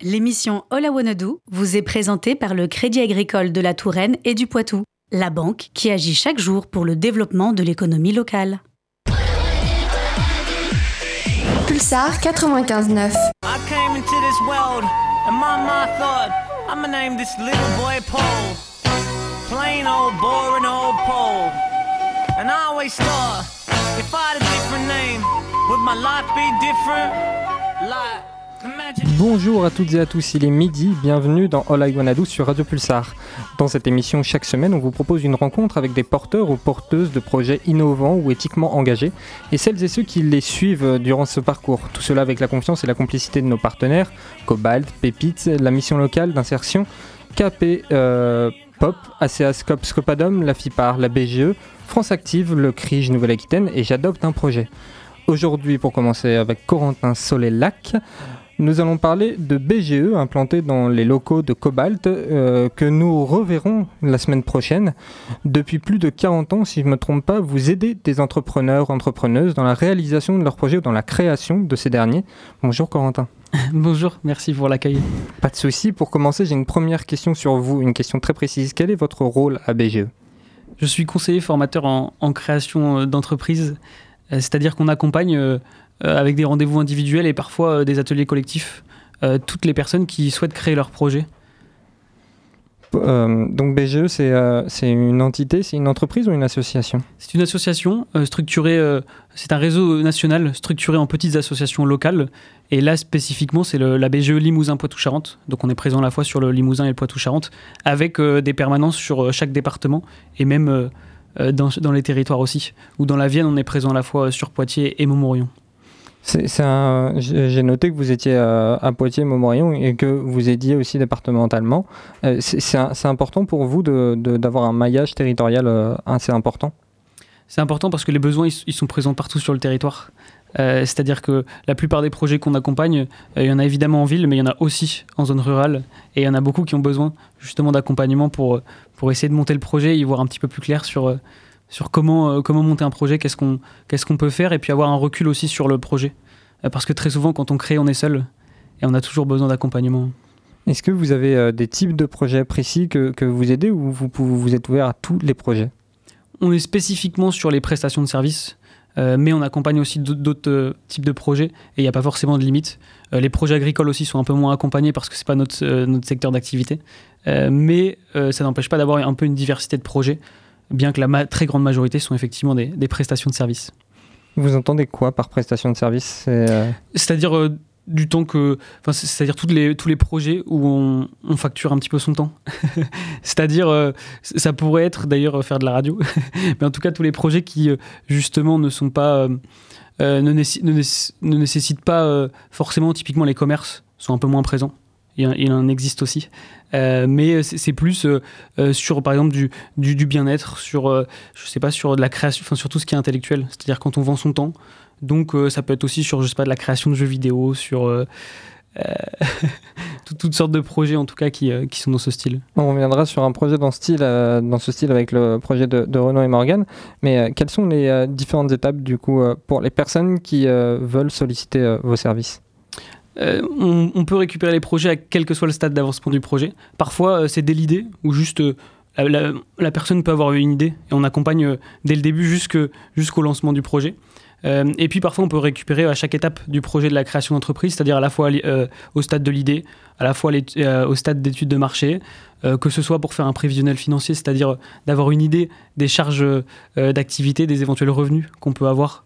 L'émission All I Wanna Do vous est présentée par le Crédit Agricole de la Touraine et du Poitou, la banque qui agit chaque jour pour le développement de l'économie locale. Pulsar 95.9. I came into this world, and my mind thought, I'ma name this little boy Paul. Plain old boring old Paul. And I always thought, if I had a different name, would my life be different? Like. Bonjour à toutes et à tous, il est midi, bienvenue dans All I sur Radio Pulsar. Dans cette émission, chaque semaine, on vous propose une rencontre avec des porteurs ou porteuses de projets innovants ou éthiquement engagés et celles et ceux qui les suivent durant ce parcours. Tout cela avec la confiance et la complicité de nos partenaires, Cobalt, Pépite, la mission locale d'insertion, KP euh, Pop, ACA Scope Scopadom, la FIPAR, la BGE, France Active, le CRIJ Nouvelle-Aquitaine et J'adopte un projet. Aujourd'hui, pour commencer avec Corentin Solet-Lac, nous allons parler de BGE implanté dans les locaux de Cobalt euh, que nous reverrons la semaine prochaine. Depuis plus de 40 ans, si je ne me trompe pas, vous aidez des entrepreneurs, entrepreneuses dans la réalisation de leurs projets ou dans la création de ces derniers. Bonjour Corentin. Bonjour, merci pour l'accueil. Pas de souci. Pour commencer, j'ai une première question sur vous, une question très précise. Quel est votre rôle à BGE Je suis conseiller formateur en, en création euh, d'entreprise, euh, c'est-à-dire qu'on accompagne avec des rendez-vous individuels et parfois euh, des ateliers collectifs euh, toutes les personnes qui souhaitent créer leur projet. Euh, Donc BGE, c'est euh, une entité, c'est une entreprise ou une association? C'est une association euh, structurée, euh, c'est un réseau national structuré en petites associations locales. Et là, spécifiquement, c'est la BGE Limousin-Poitou-Charentes. Donc on est présent à la fois sur le Limousin et le Poitou-Charentes, avec euh, des permanences sur euh, chaque département et même euh, euh, dans, dans les territoires aussi. Ou dans la Vienne, on est présent à la fois sur Poitiers et Montmorillon. J'ai noté que vous étiez euh, à Poitiers, Montmorillon et que vous aidiez aussi départementalement. Euh, c'est important pour vous d'avoir un maillage territorial euh, assez important? C'est important parce que les besoins, ils, sont présents partout sur le territoire. C'est-à-dire que la plupart des projets qu'on accompagne, il y en a évidemment en ville, mais il y en a aussi en zone rurale. Et il y en a beaucoup qui ont besoin justement d'accompagnement pour, pour essayer de monter le projet, y voir un petit peu plus clair sur, sur comment, euh, comment monter un projet, qu'est-ce qu'on qu'est-ce qu'on peut faire, et puis avoir un recul aussi sur le projet. Euh, Parce que très souvent, quand on crée, on est seul, et on a toujours besoin d'accompagnement. Est-ce que vous avez euh, des types de projets précis que, que vous aidez ou vous, vous êtes ouvert à tous les projets? On est spécifiquement sur les prestations de services, euh, mais on accompagne aussi d'autres- euh, types de projets et il n'y a pas forcément de limite. Euh, les projets agricoles aussi sont un peu moins accompagnés parce que c'est pas notre, notre secteur d'activité, mais ça n'empêche pas d'avoir un peu une diversité de projets, bien que la très grande majorité sont effectivement des, des prestations de services. Vous entendez quoi par prestation de service? Euh, C'est-à-dire euh, du temps que, enfin, c'est-à-dire toutes les, tous les projets où on, on facture un petit peu son temps. c'est-à-dire, euh, ça pourrait être d'ailleurs faire de la radio, mais en tout cas tous les projets qui justement ne sont pas, ne, nécess- ne nécess- ne nécessitent pas forcément typiquement les commerces sont un peu moins présents. Il, en- existe aussi, Euh, mais c'est plus euh, euh, sur par exemple du, bien-être, sur je sais pas sur la création, enfin sur tout ce qui est intellectuel. C'est-à-dire quand on vend son temps, donc ça peut être aussi sur, je sais pas, de la création de jeux vidéo, sur tout- toutes sortes de projets en tout cas qui, sont dans ce style. on reviendra sur un projet dans ce style, dans ce style avec le projet de, de Renaud et Morgan. Mais quelles sont les différentes étapes du coup pour les personnes qui veulent solliciter vos services? Euh, on, peut récupérer les projets à quel que soit le stade d'avancement du projet. Parfois, euh, c'est dès l'idée, ou juste euh, la, personne peut avoir une idée et on accompagne dès le début jusqu'au lancement du projet. Et puis parfois, on peut récupérer à chaque étape du projet de la création d'entreprise, c'est-à-dire à la fois au stade de l'idée, à la fois au stade d'étude de marché, que ce soit pour faire un prévisionnel financier, c'est-à-dire d'avoir une idée des charges d'activité, des éventuels revenus qu'on peut avoir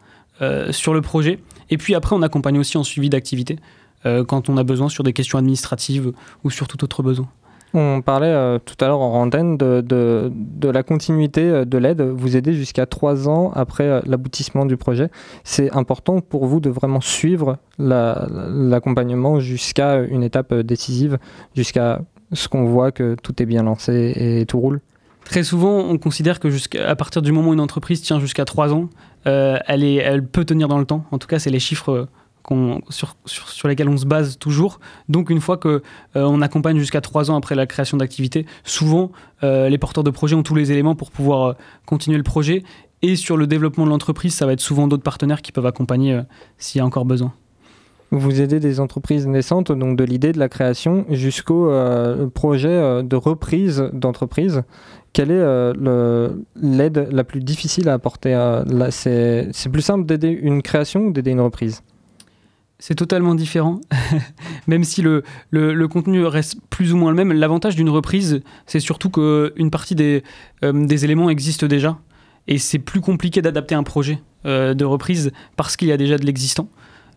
sur le projet. Et puis après, on accompagne aussi en suivi d'activité quand on a besoin sur des questions administratives ou sur tout autre besoin. On parlait euh, tout à l'heure en antenne de, de, de la continuité euh, de l'aide. Vous aidez jusqu'à trois ans après euh, l'aboutissement du projet. C'est important pour vous de vraiment suivre la- l'accompagnement jusqu'à une étape euh, décisive, jusqu'à ce qu'on voit que tout est bien lancé et tout roule. Très souvent, on considère que à partir du moment où une entreprise tient jusqu'à trois ans, euh, elle, est, elle peut tenir dans le temps. En tout cas, c'est les chiffres euh, sur, sur, on se base toujours. Donc, une fois que euh, accompagne jusqu'à trois ans après la création d'activité, souvent, euh, les porteurs de projet ont tous les éléments pour pouvoir euh, continuer le projet. Et sur le développement de l'entreprise, ça va être souvent d'autres partenaires qui peuvent accompagner s'il y a encore besoin. Vous aidez des entreprises naissantes, donc de l'idée de la création jusqu'au projet de reprise d'entreprise. Quelle est l'aide la plus difficile à apporter C'est plus simple d'aider une création ou d'aider une reprise? C'est totalement différent. même si le, contenu reste plus ou moins le même, l'avantage d'une reprise, c'est surtout qu'une partie des, des éléments existent déjà. Et c'est plus compliqué d'adapter un projet de reprise parce qu'il y a déjà de l'existant.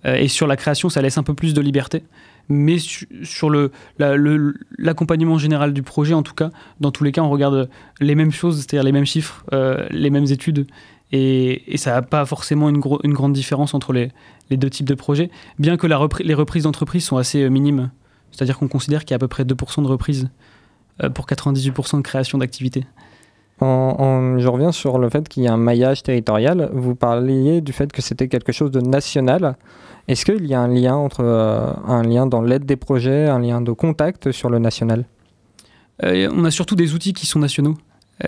Euh, et sur la création, ça laisse un peu plus de liberté. Mais sur le, l'accompagnement général du projet, en tout cas, dans tous les cas, on regarde les mêmes choses, c'est-à-dire les mêmes chiffres, euh, les mêmes études. Et, ça n'a pas forcément une, une, grande différence entre les, les, deux types de projets, bien que la les reprises d'entreprise sont assez euh, minimes. C'est-à-dire qu'on considère qu'il y a à peu près 2% de reprises pour 98% de création d'activité. Je reviens sur le fait qu'il y a un maillage territorial. Vous parliez du fait que c'était quelque chose de national. Est-ce qu'il y a un lien entre euh, un lien dans l'aide des projets, un lien de contact sur le national? Euh, On a surtout des outils qui sont nationaux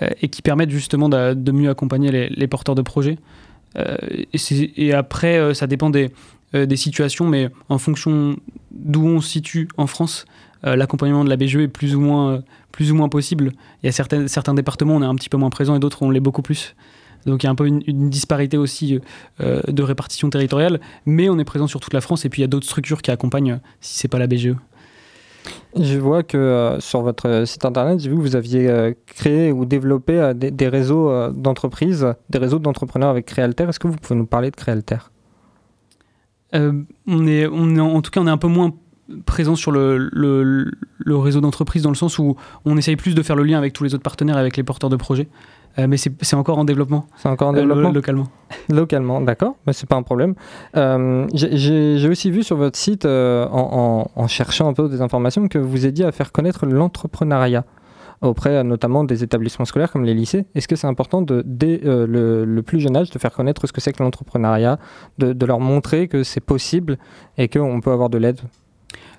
euh, et qui permettent justement de, mieux accompagner les, porteurs de projets. Et, après, ça dépend des, des, situations, mais en fonction d'où on se situe en France, l'accompagnement de la BGE est plus ou moins, plus ou moins possible. Il y a certains, certains départements, on est un petit peu moins présent et d'autres, on l'est beaucoup plus. Donc il y a un peu une, disparité aussi euh, de répartition territoriale, mais on est présent sur toute la France et puis il y a d'autres structures qui accompagnent euh, si c'est pas la BGE. Je vois que euh, sur votre site internet, j'ai vu que vous aviez créé ou développé des, réseaux d'entreprises, des réseaux d'entrepreneurs avec Créalter. Est-ce que vous pouvez nous parler de Créalter? On, est, on est, en tout cas, on est un peu moins présent sur le, le, le réseau d'entreprises dans le sens où on essaye plus de faire le lien avec tous les autres partenaires, avec les porteurs de projets. Euh, mais c'est encore en développement. C'est encore en euh, développement Localement. Localement, d'accord, mais c'est pas un problème. Euh, j'ai aussi vu sur votre site, en, en, cherchant un peu des informations, que vous aidiez à faire connaître l'entrepreneuriat auprès notamment des établissements scolaires comme les lycées. Est-ce que c'est important de, dès le, plus jeune âge de faire connaître ce que c'est que l'entrepreneuriat, de, de, leur montrer que c'est possible et qu'on peut avoir de l'aide?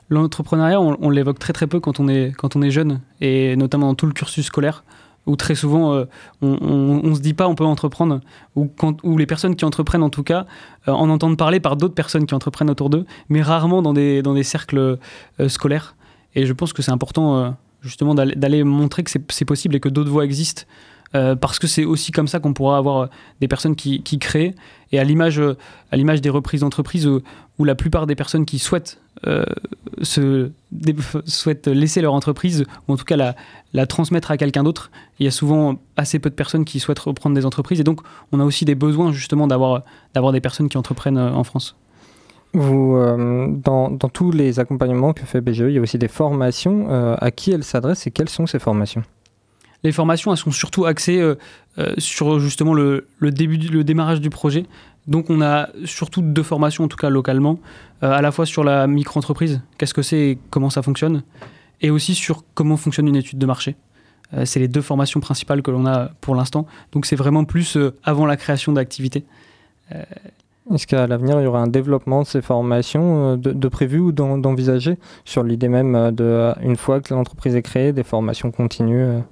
L'entrepreneuriat, on, l'évoque très très peu quand on, est, quand on est jeune, et notamment dans tout le cursus scolaire où très souvent euh, on, ne se dit pas on peut entreprendre, ou, quand, les personnes qui entreprennent en tout cas euh, en entendent parler par d'autres personnes qui entreprennent autour d'eux, mais rarement dans des, dans des cercles euh, scolaires. Et je pense que c'est important justement d'aller montrer que c'est possible et que d'autres voies existent. Parce que c'est aussi comme ça qu'on pourra avoir des personnes qui, créent. Et à l'image des reprises d'entreprise, où, la plupart des personnes qui souhaitent euh, se, souhaitent laisser leur entreprise, ou en tout cas la, transmettre à quelqu'un d'autre. Il y a souvent assez peu de personnes qui souhaitent reprendre des entreprises, et donc on a aussi des besoins justement d'avoir des personnes qui entreprennent euh, en France. Euh, dans, dans, tous les accompagnements que fait BGE, il y a aussi des formations. à qui elles s'adressent et quelles sont ces formations? Les formations, elles sont surtout axées sur justement le, début, le démarrage du projet. Donc on a surtout deux formations, en tout cas localement, euh, à la fois sur la micro-entreprise, qu'est-ce que c'est et comment ça fonctionne, et aussi sur comment fonctionne une étude de marché. Euh, c'est les deux formations principales que l'on a pour l'instant. Donc c'est vraiment plus euh, avant la création d'activités. Est-ce qu'à l'avenir, il y aura un développement de ces formations de, prévu ou d'envisager sur l'idée même de, une fois que l'entreprise est créée, des formations continues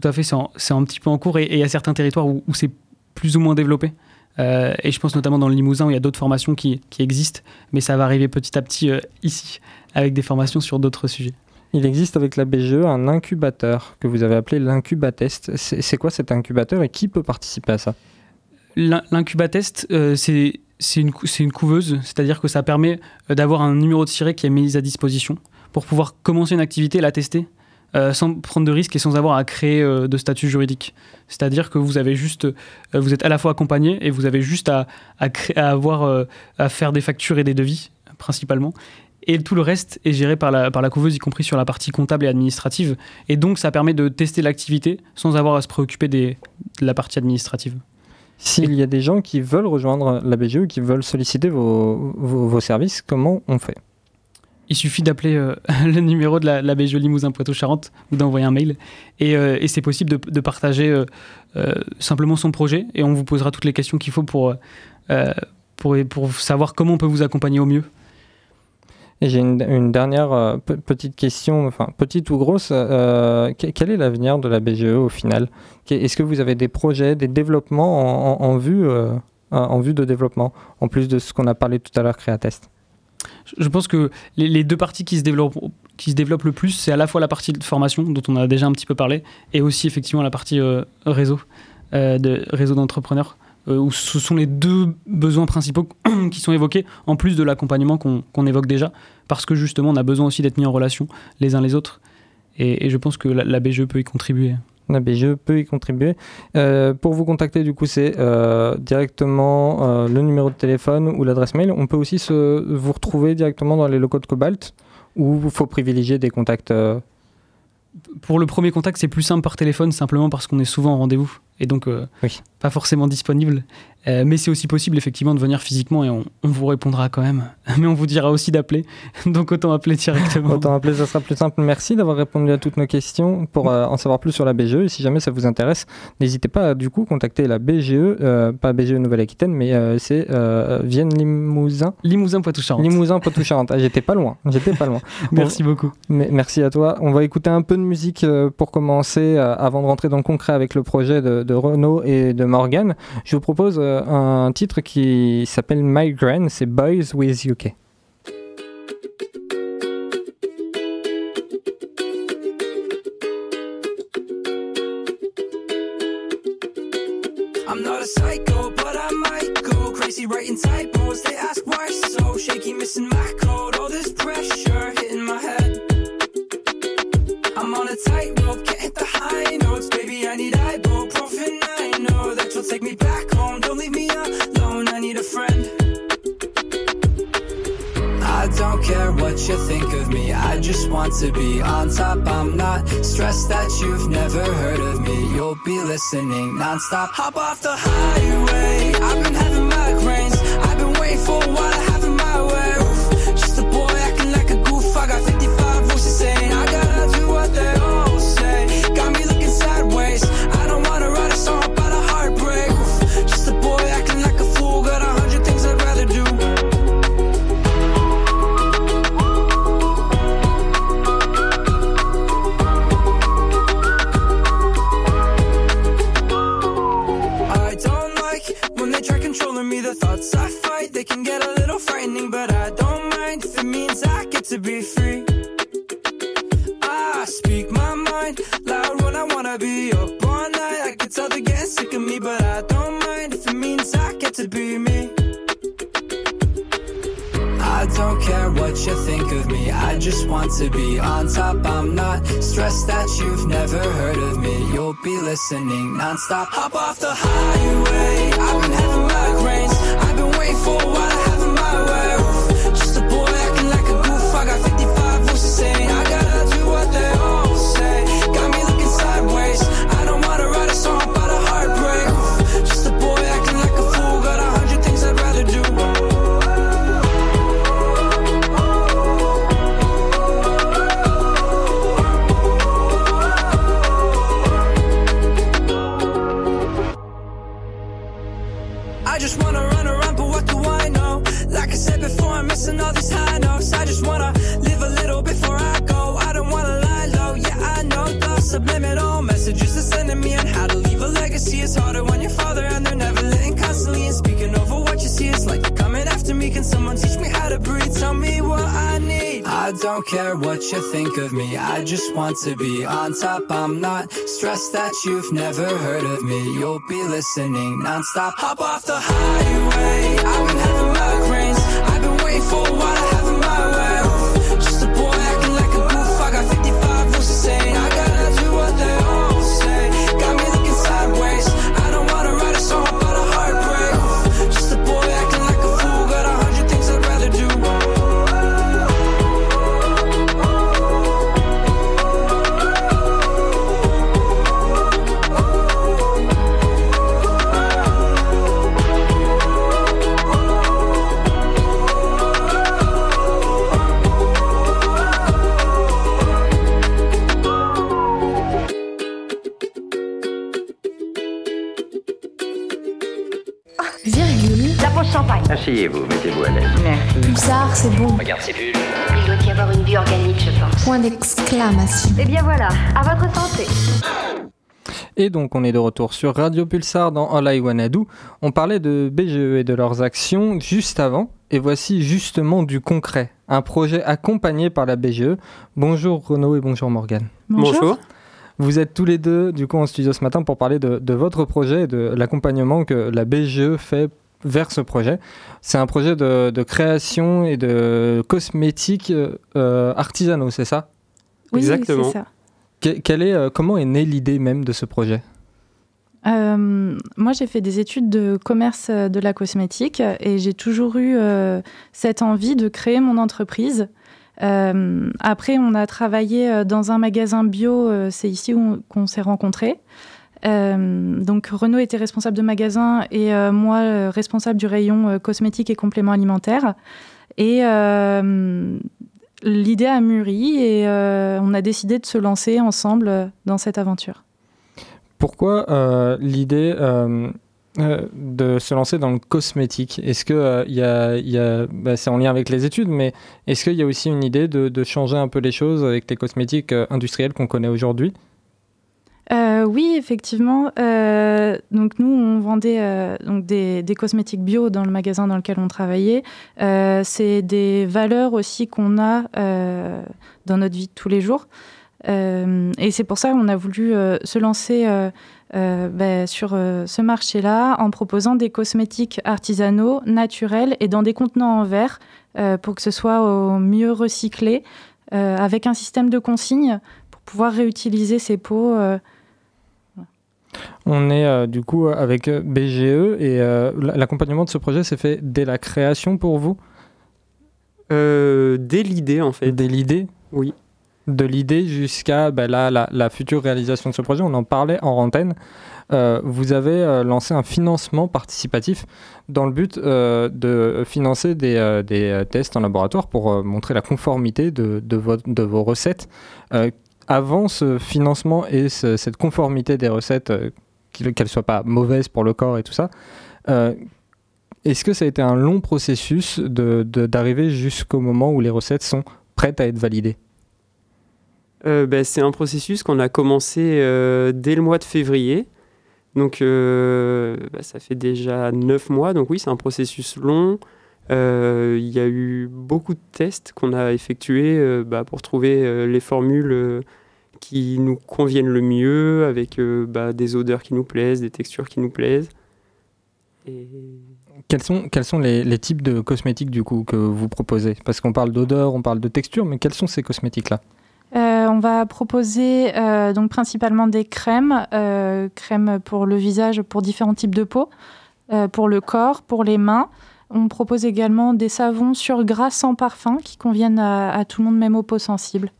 Tout à fait, c'est un petit peu en cours et il y a certains territoires où c'est plus ou moins développé. Euh, et je pense notamment dans le Limousin où il y a d'autres formations qui, qui, existent, mais ça va arriver petit à petit euh, ici, avec des formations sur d'autres sujets. Il existe avec la BGE un incubateur que vous avez appelé l'incubatest. C'est quoi cet incubateur et qui peut participer à ça? L'incubatest, euh, c'est une, une, couveuse, c'est-à-dire que ça permet d'avoir un numéro de tiré qui est mis à disposition pour pouvoir commencer une activité et la tester euh, sans prendre de risques et sans avoir à créer euh, de statut juridique. C'est-à-dire que vous avez juste, euh, vous êtes à la fois accompagné et vous avez juste à, avoir, à faire des factures et des devis principalement. Et tout le reste est géré par la, par la couveuse, y compris sur la partie comptable et administrative. Et donc, ça permet de tester l'activité sans avoir à se préoccuper de la partie administrative. S'il y a des gens qui veulent rejoindre la BGE, qui veulent solliciter vos, vos services, comment on fait? Il suffit d'appeler euh, le numéro de la, BGE Limousin Poitou-Charentes ou d'envoyer un mail. Et, euh, c'est possible de, partager euh, simplement son projet et on vous posera toutes les questions qu'il faut pour, pour, savoir comment on peut vous accompagner au mieux. J'ai une, dernière petite question, enfin petite ou grosse. quel est l'avenir de la BGE au final? Est-ce que vous avez des projets, des développements en, en, en vue, en vue de développement, en plus de ce qu'on a parlé tout à l'heure, Créatest? Je pense que les, deux parties qui se développent le plus, c'est à la fois la partie de formation, dont on a déjà un petit peu parlé, et aussi effectivement la partie euh, réseau, euh, de, réseau d'entrepreneurs, euh, où ce sont les deux besoins principaux qui sont évoqués, en plus de l'accompagnement qu'on évoque déjà, parce que justement on a besoin aussi d'être mis en relation les uns les autres, et, et je pense que la, la, BGE peut y contribuer. La BGE peut y contribuer. pour vous contacter, du coup, c'est directement le numéro de téléphone ou l'adresse mail. On peut aussi vous retrouver directement dans les locaux de Cobalt ou il faut privilégier des contacts euh, Pour le premier contact, c'est plus simple par téléphone, simplement parce qu'on est souvent en rendez-vous et donc euh, oui. pas forcément disponible. Euh, mais c'est aussi possible effectivement de venir physiquement et on, on, vous répondra quand même. Mais on vous dira aussi d'appeler, donc autant appeler directement. autant appeler, ça sera plus simple. Merci d'avoir répondu à toutes nos questions. Pour euh, en savoir plus sur la BGE, et si jamais ça vous intéresse, n'hésitez pas à du coup contacter la BGE, pas BGE Nouvelle-Aquitaine, mais c'est Vienne Limousin. Limousin Poitou-Charentes. Limousin Poitou-Charentes. Ah, j'étais pas loin. J'étais pas loin. merci bon, beaucoup. Mais, merci à toi. On va écouter un peu de musique pour commencer, avant de rentrer dans le concret avec le projet de, de Renault et de Morgan. Je vous propose un titre qui s'appelle Migraine, c'est Boys with UK. I'm not a psycho, but I might go crazy writing typos. They ask why so shaky, missing my to be on top. I'm not stressed that you've never heard of me. You'll be listening nonstop. Hop off the highway. I've been having migraines. I've been waiting for a while. You think of me. I just want to be on top. I'm not stressed that you've never heard of me. You'll be listening nonstop. Hop off the highway. Et donc on est de retour sur Radio Pulsar dans All I Wanna Do. On parlait de BGE et de leurs actions juste avant, et voici justement du concret, un projet accompagné par la BGE. Bonjour Renaud et bonjour Morgane. Bonjour. Vous êtes tous les deux du coup en studio ce matin pour parler de, de votre projet et de l'accompagnement que la BGE fait vers ce projet. C'est un projet de, de création et de cosmétiques euh, artisanaux, c'est ça? Oui, Exactement. c'est ça. Est, euh, Comment est née l'idée même de ce projet? Euh, moi, j'ai fait des études de commerce euh, de la cosmétique et j'ai toujours eu cette envie de créer mon entreprise. Après, on a travaillé dans un magasin bio, c'est ici qu'on s'est rencontrés. Donc Renaud était responsable de magasin et moi responsable du rayon cosmétique et compléments alimentaires. Et l'idée a mûri et euh, on a décidé de se lancer ensemble euh, dans cette aventure. Pourquoi euh, l'idée de se lancer dans le cosmétique? Est-ce que il y a, bah, c'est en lien avec les études, mais est-ce qu'il y a aussi une idée de, de changer un peu les choses avec les cosmétiques industriels qu'on connaît aujourd'hui? Euh, oui, effectivement. Euh, donc nous, on vendait euh, donc des, cosmétiques bio dans le magasin dans lequel on travaillait. C'est des valeurs aussi qu'on a dans notre vie de tous les jours. Et c'est pour ça qu'on a voulu se lancer ben, sur ce marché-là en proposant des cosmétiques artisanaux, naturels et dans des contenants en verre pour que ce soit au mieux recyclé, avec un système de consigne pour pouvoir réutiliser ces pots. Euh, On est euh, du coup avec euh, BGE et euh, l'accompagnement de ce projet s'est fait dès la création pour vous? Euh, dès l'idée, en fait. Dès l'idée? Oui. De l'idée jusqu'à bah, la, la future réalisation de ce projet, on en parlait en antenne. Euh, vous avez euh, lancé un financement participatif dans le but euh, de financer des, euh, des, euh, tests en laboratoire pour euh, montrer la conformité de, de, vo- de vos recettes. Avant ce financement et ce- cette conformité des recettes, euh, qu'elles ne soient pas mauvaises pour le corps et tout ça, euh, est-ce que ça a été un long processus de- de- d'arriver jusqu'au moment où les recettes sont prêtes à être validées? Euh, ben, c'est un processus qu'on a commencé euh, dès le mois de février. Donc, bah, ça fait déjà neuf mois. Donc, oui, c'est un processus long. Euh, Il y a eu beaucoup de tests qu'on a effectués euh, bah, pour trouver euh, les formules qui nous conviennent le mieux, avec euh, bah, des odeurs qui nous plaisent, des textures qui nous plaisent. Et... Quels sont, quels sont les, les types de cosmétiques du coup que vous proposez? Parce qu'on parle d'odeur, on parle de texture, mais quels sont ces cosmétiques-là? Euh, on va proposer euh, donc principalement des crèmes, euh, crèmes pour le visage, pour différents types de peau, euh, pour le corps, pour les mains. On propose également des savons sur gras sans parfum qui conviennent à, à tout le monde, même aux peaux sensibles.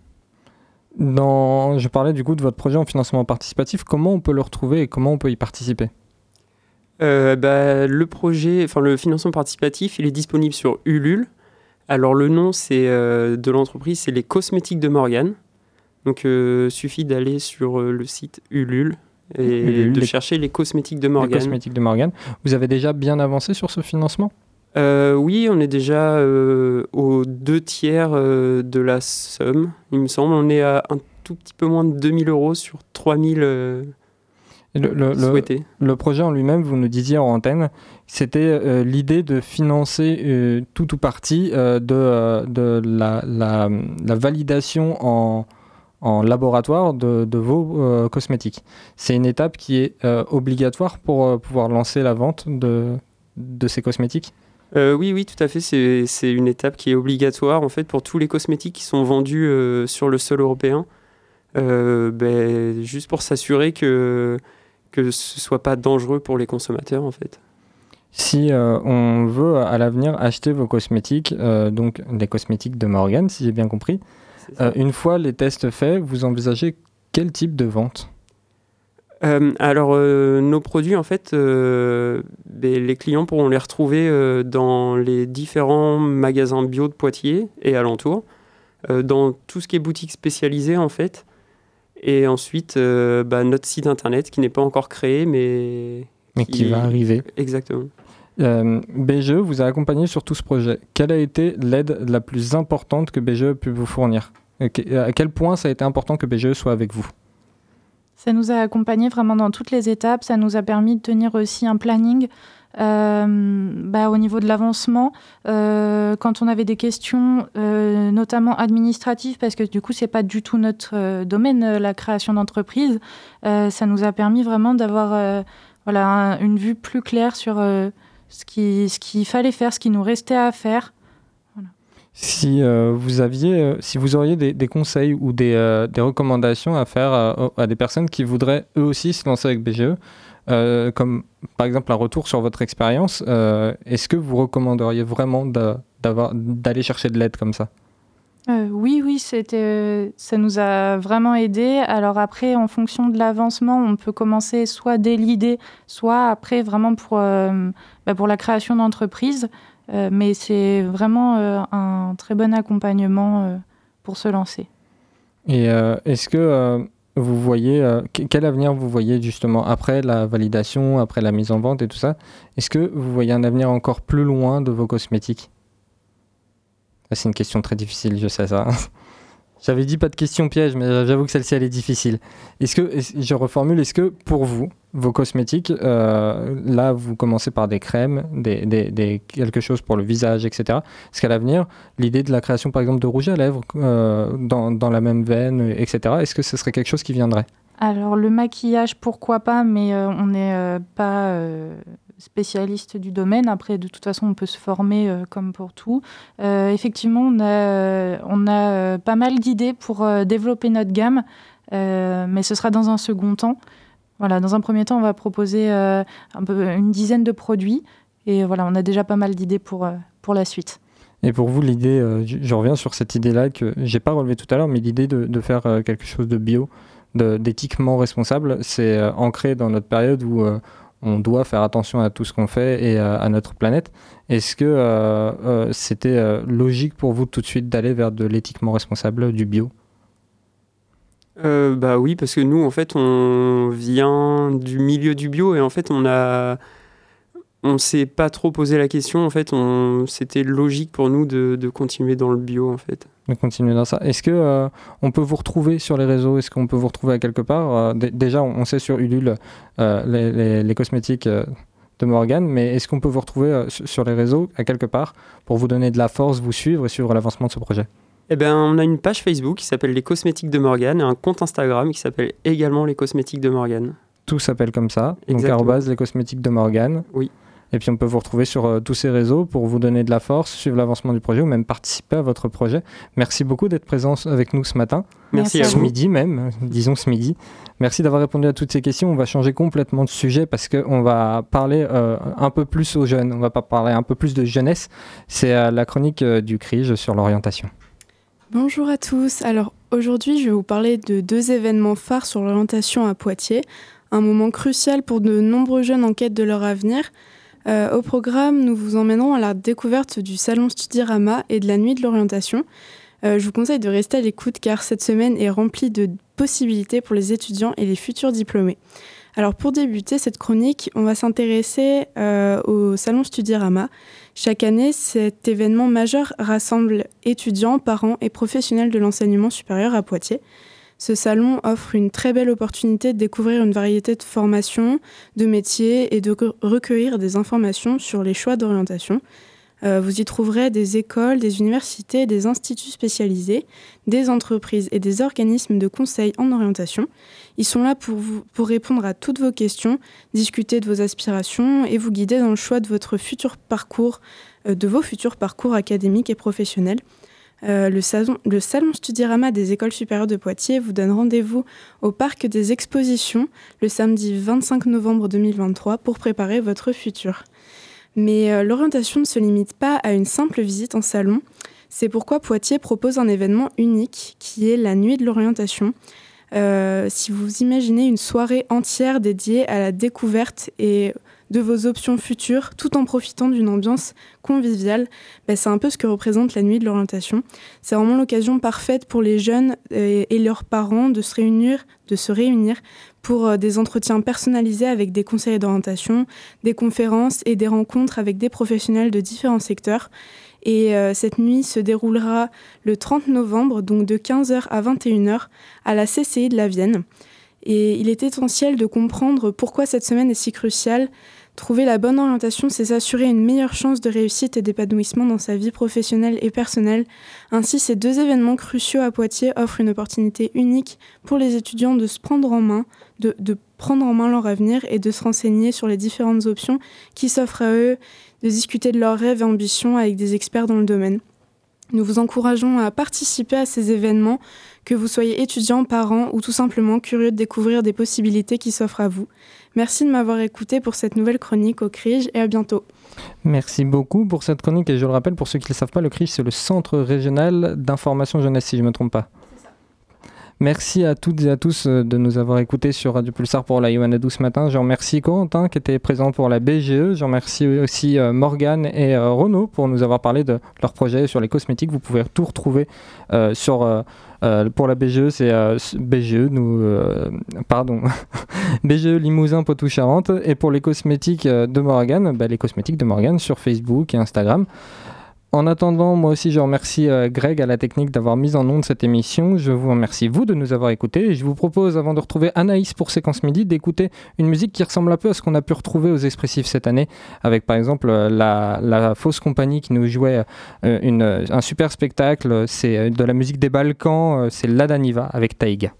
Dans, Je parlais du coup de votre projet en financement participatif. Comment on peut le retrouver et comment on peut y participer? Euh, bah, le projet, enfin le financement participatif, il est disponible sur Ulule. Alors le nom c'est euh, de l'entreprise, c'est les cosmétiques de Morgane. Donc euh, suffit d'aller sur euh, le site Ulule et Ulule, de les- chercher les cosmétiques de Les Morgane. cosmétiques de Morgane. Vous avez déjà bien avancé sur ce financement? Euh, oui, on est déjà euh, aux deux tiers euh, de la somme, il me semble. On est à un tout petit peu moins de 2000 euros sur 3000 euh, Et le, le- souhaités. le projet en lui-même, vous nous disiez en antenne, c'était l'idée de financer tout ou partie de, de la, la- la validation en, en laboratoire de, de vos euh, cosmétiques. C'est une étape qui est euh, obligatoire pour euh, pouvoir lancer la vente de, de ces cosmétiques? Euh, oui, oui, tout à fait. C'est une étape qui est obligatoire en fait pour tous les cosmétiques qui sont vendus euh, sur le sol européen. Euh, ben, juste pour s'assurer que que ce soit pas dangereux pour les consommateurs en fait. Si on veut à l'avenir acheter vos cosmétiques, donc les cosmétiques de Morgan, si j'ai bien compris, une fois les tests faits, vous envisagez quel type de vente? Euh, alors euh, nos produits en fait, euh, ben, les clients pourront les retrouver dans les différents magasins bio de Poitiers et alentours, dans tout ce qui est boutique spécialisée en fait. Et ensuite, bah, notre site internet qui n'est pas encore créé, mais mais qui va arriver Exactement. Euh, BGE vous a accompagné sur tout ce projet. Quelle a été l'aide la plus importante que BGE a pu vous fournir? À quel point ça a été important que BGE soit avec vous? Ça nous a accompagnés vraiment dans toutes les étapes. Ça nous a permis de tenir aussi un planning euh, bah, au niveau de l'avancement, euh, quand on avait des questions, euh, notamment administratives, parce que du coup, c'est pas du tout notre domaine, la création d'entreprise, ça nous a permis vraiment d'avoir voilà, une vue plus claire sur ce qu'il ce qu'il fallait faire, ce qui nous restait à faire. Si vous aviez, si vous auriez des, conseils ou des, des, recommandations à faire à, des personnes qui voudraient eux aussi se lancer avec BGE, euh, comme par exemple un retour sur votre expérience, euh, est-ce que vous recommanderiez vraiment d'aller chercher de l'aide comme ça? Euh, oui, oui, c'était, ça nous a vraiment aidé. Alors après, en fonction de l'avancement, on peut commencer soit dès l'idée, soit après vraiment pour, bah, pour la création d'entreprise. Mais c'est vraiment un très bon accompagnement pour se lancer. Et est-ce que vous voyez, euh, quel avenir vous voyez justement après la validation, après la mise en vente et tout ça? Est-ce que vous voyez un avenir encore plus loin de vos cosmétiques? C'est une question très difficile, je sais ça. J'avais dit pas de question piège, mais j'avoue que celle-ci elle est difficile. Est-ce que, je reformule, est-ce que pour vous, vos cosmétiques, euh, là vous commencez par des crèmes, des, quelque chose pour le visage, etc. Est-ce qu'à l'avenir, l'idée de la création par exemple de rouge à lèvres euh, dans, dans, la même veine, etc., est-ce que ce serait quelque chose qui viendrait? Alors le maquillage, pourquoi pas, mais euh, on n'est pas spécialiste du domaine. Après, de toute façon, on peut se former euh, comme pour tout. Euh, effectivement, on a, on a euh, pas mal d'idées pour développer notre gamme, mais ce sera dans un second temps. Voilà, dans un premier temps, on va proposer une dizaine de produits. Et voilà, on a déjà pas mal d'idées pour, pour la suite. Et pour vous, l'idée, je reviens sur cette idée-là que j'ai pas relevée tout à l'heure, mais l'idée de, de, faire quelque chose de bio, d'éthiquement responsable, c'est ancré dans notre période où on doit faire attention à tout ce qu'on fait et à, notre planète. Est-ce que euh, euh, c'était euh, logique pour vous tout de suite d'aller vers de l'éthiquement responsable, du bio? Bah oui, parce que nous, en fait, on vient du milieu du bio et en fait, on a on s'est pas trop posé la question. En fait, c'était logique pour nous de, continuer dans le bio, en fait. De continuer dans ça. Est-ce que euh, on peut vous retrouver sur les réseaux? Est-ce qu'on peut vous retrouver à quelque part? Euh, Déjà, on sait sur Ulule euh, les, cosmétiques de Morgane, mais est-ce qu'on peut vous retrouver sur les réseaux à quelque part pour vous donner de la force, vous suivre et suivre l'avancement de ce projet? Eh bien, on a une page Facebook qui s'appelle Les Cosmétiques de Morgane et un compte Instagram qui s'appelle également Les Cosmétiques de Morgane. Tout s'appelle comme ça. Exactement. Donc, arrobase les cosmétiques de Morgane. Oui. Et puis on peut vous retrouver sur euh, tous ces réseaux pour vous donner de la force, suivre l'avancement du projet ou même participer à votre projet. Merci beaucoup d'être présent avec nous ce matin. Merci, à ce midi même, disons ce midi. Merci d'avoir répondu à toutes ces questions. On va changer complètement de sujet parce qu'on va parler euh, un peu plus aux jeunes. On va pas parler un peu plus de jeunesse. C'est euh, la chronique du CRIGE sur l'orientation. Bonjour à tous. Alors aujourd'hui, je vais vous parler de deux événements phares sur l'orientation à Poitiers. Un moment crucial pour de nombreux jeunes en quête de leur avenir. Euh, au programme, nous vous emmènerons à la découverte du salon Studirama et de la nuit de l'orientation. Euh, je vous conseille de rester à l'écoute car cette semaine est remplie de possibilités pour les étudiants et les futurs diplômés. Alors pour débuter cette chronique, on va s'intéresser euh, au salon Studirama. Chaque année, cet événement majeur rassemble étudiants, parents et professionnels de l'enseignement supérieur à Poitiers. Ce salon offre une très belle opportunité de découvrir une variété de formations, de métiers et de recueillir des informations sur les choix d'orientation. Euh, vous y trouverez des écoles, des universités, des instituts spécialisés, des entreprises et des organismes de conseil en orientation. Ils sont là pour, vous, répondre à toutes vos questions, discuter de vos aspirations et vous guider dans le choix de votre futur parcours, euh, de vos futurs parcours académiques et professionnels. Euh, le, salon, le Studirama des écoles supérieures de Poitiers vous donne rendez-vous au parc des expositions le samedi 25 novembre 2023 pour préparer votre futur. Mais euh, l'orientation ne se limite pas à une simple visite en salon. C'est pourquoi Poitiers propose un événement unique qui est la nuit de l'orientation. Euh, si vous imaginez une soirée entière dédiée à la découverte et de vos options futures tout en profitant d'une ambiance conviviale. Ben, c'est un peu ce que représente la nuit de l'orientation. C'est vraiment l'occasion parfaite pour les jeunes et, leurs parents de se réunir, de se réunir pour euh, des entretiens personnalisés avec des conseillers d'orientation, des conférences et des rencontres avec des professionnels de différents secteurs. Et euh, cette nuit se déroulera le 30 novembre, donc de 15h à 21h, à la CCI de la Vienne. Et il est essentiel de comprendre pourquoi cette semaine est si cruciale. Trouver la bonne orientation, c'est s'assurer une meilleure chance de réussite et d'épanouissement dans sa vie professionnelle et personnelle. Ainsi, ces deux événements cruciaux à Poitiers offrent une opportunité unique pour les étudiants de se prendre en main, de, de prendre en main leur avenir et de se renseigner sur les différentes options qui s'offrent à eux, de discuter de leurs rêves et ambitions avec des experts dans le domaine. Nous vous encourageons à participer à ces événements, que vous soyez étudiant, parent ou tout simplement curieux de découvrir des possibilités qui s'offrent à vous. Merci de m'avoir écouté pour cette nouvelle chronique au CRIJ et à bientôt. Merci beaucoup pour cette chronique et je le rappelle pour ceux qui ne le savent pas, le CRIJ c'est le Centre régional d'information jeunesse si je ne me trompe pas. Merci à toutes et à tous euh, de nous avoir écoutés sur Radio Pulsar pour la Yohanadou ce matin. Je remercie Corentin qui était présent pour la BGE. Je remercie aussi euh, Morgane et euh, Renaud pour nous avoir parlé de leur projet sur les cosmétiques. Vous pouvez tout retrouver sur. pour la BGE, c'est BGE, nous, pardon, BGE Limousin Poitou-Charentes. Et pour les cosmétiques de Morgane, bah, les cosmétiques de Morgane sur Facebook et Instagram. En attendant, moi aussi, je remercie euh, Greg à la technique d'avoir mis en onde cette émission. Je vous remercie, vous, de nous avoir écoutés. Et je vous propose, avant de retrouver Anaïs pour Séquence Midi, d'écouter une musique qui ressemble un peu à ce qu'on a pu retrouver aux Expressifs cette année, avec par exemple euh, la, fausse compagnie qui nous jouait euh, un super spectacle. C'est de la musique des Balkans, c'est Ladaniva avec Taïga.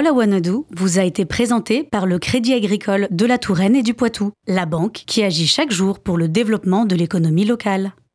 Do vous a été présentée par le Crédit Agricole de la Touraine et du Poitou, la banque qui agit chaque jour pour le développement de l'économie locale.